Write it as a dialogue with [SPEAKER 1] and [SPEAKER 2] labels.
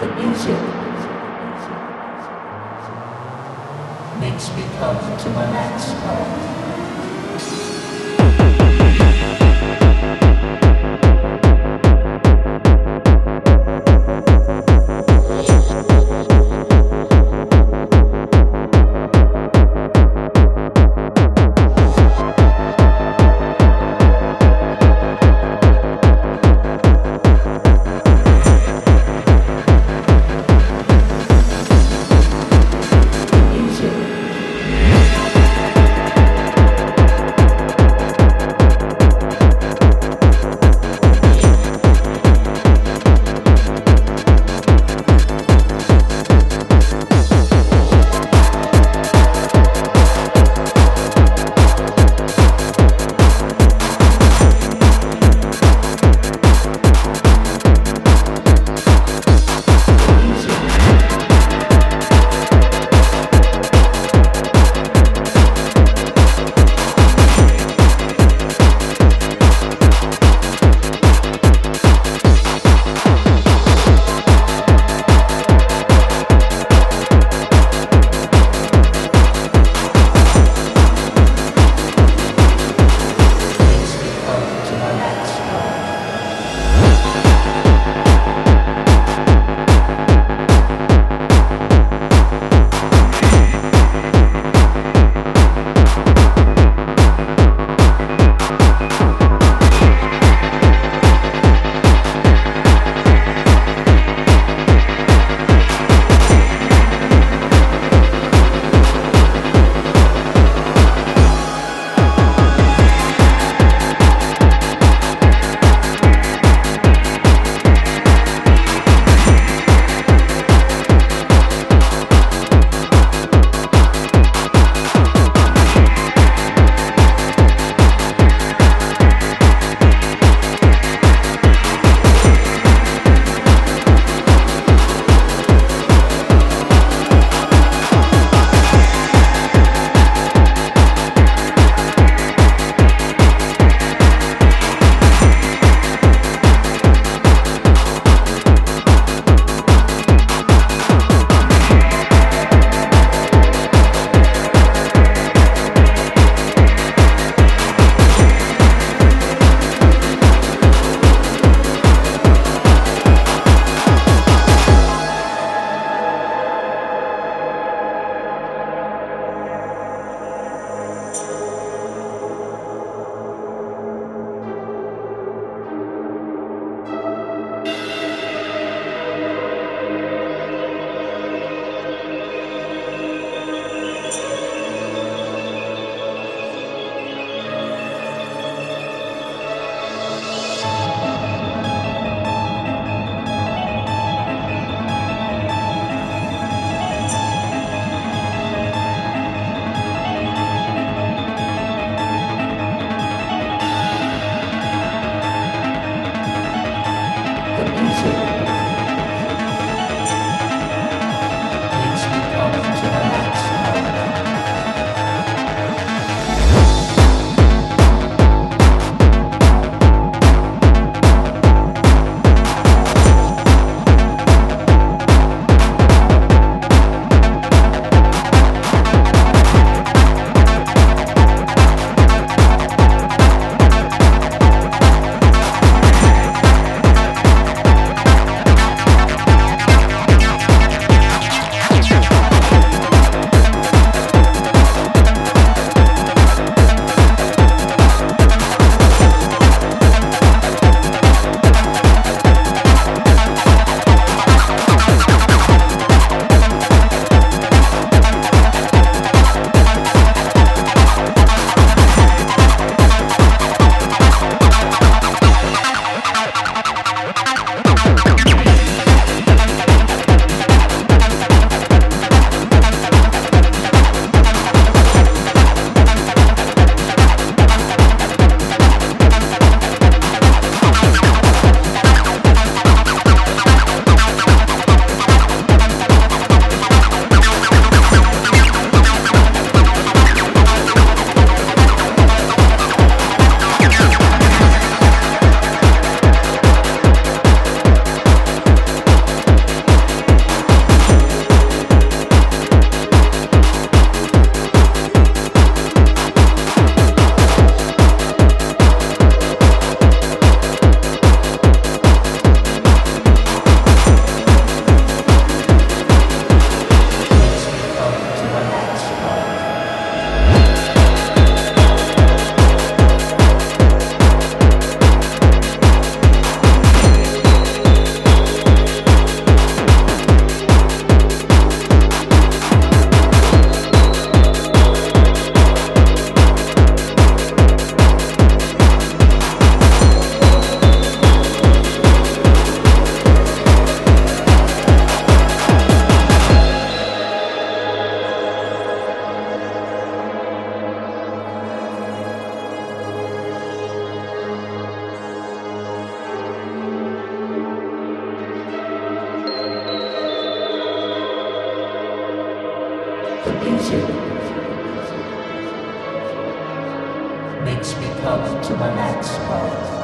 [SPEAKER 1] The music makes me come to my next part. Music makes me come to my next spot.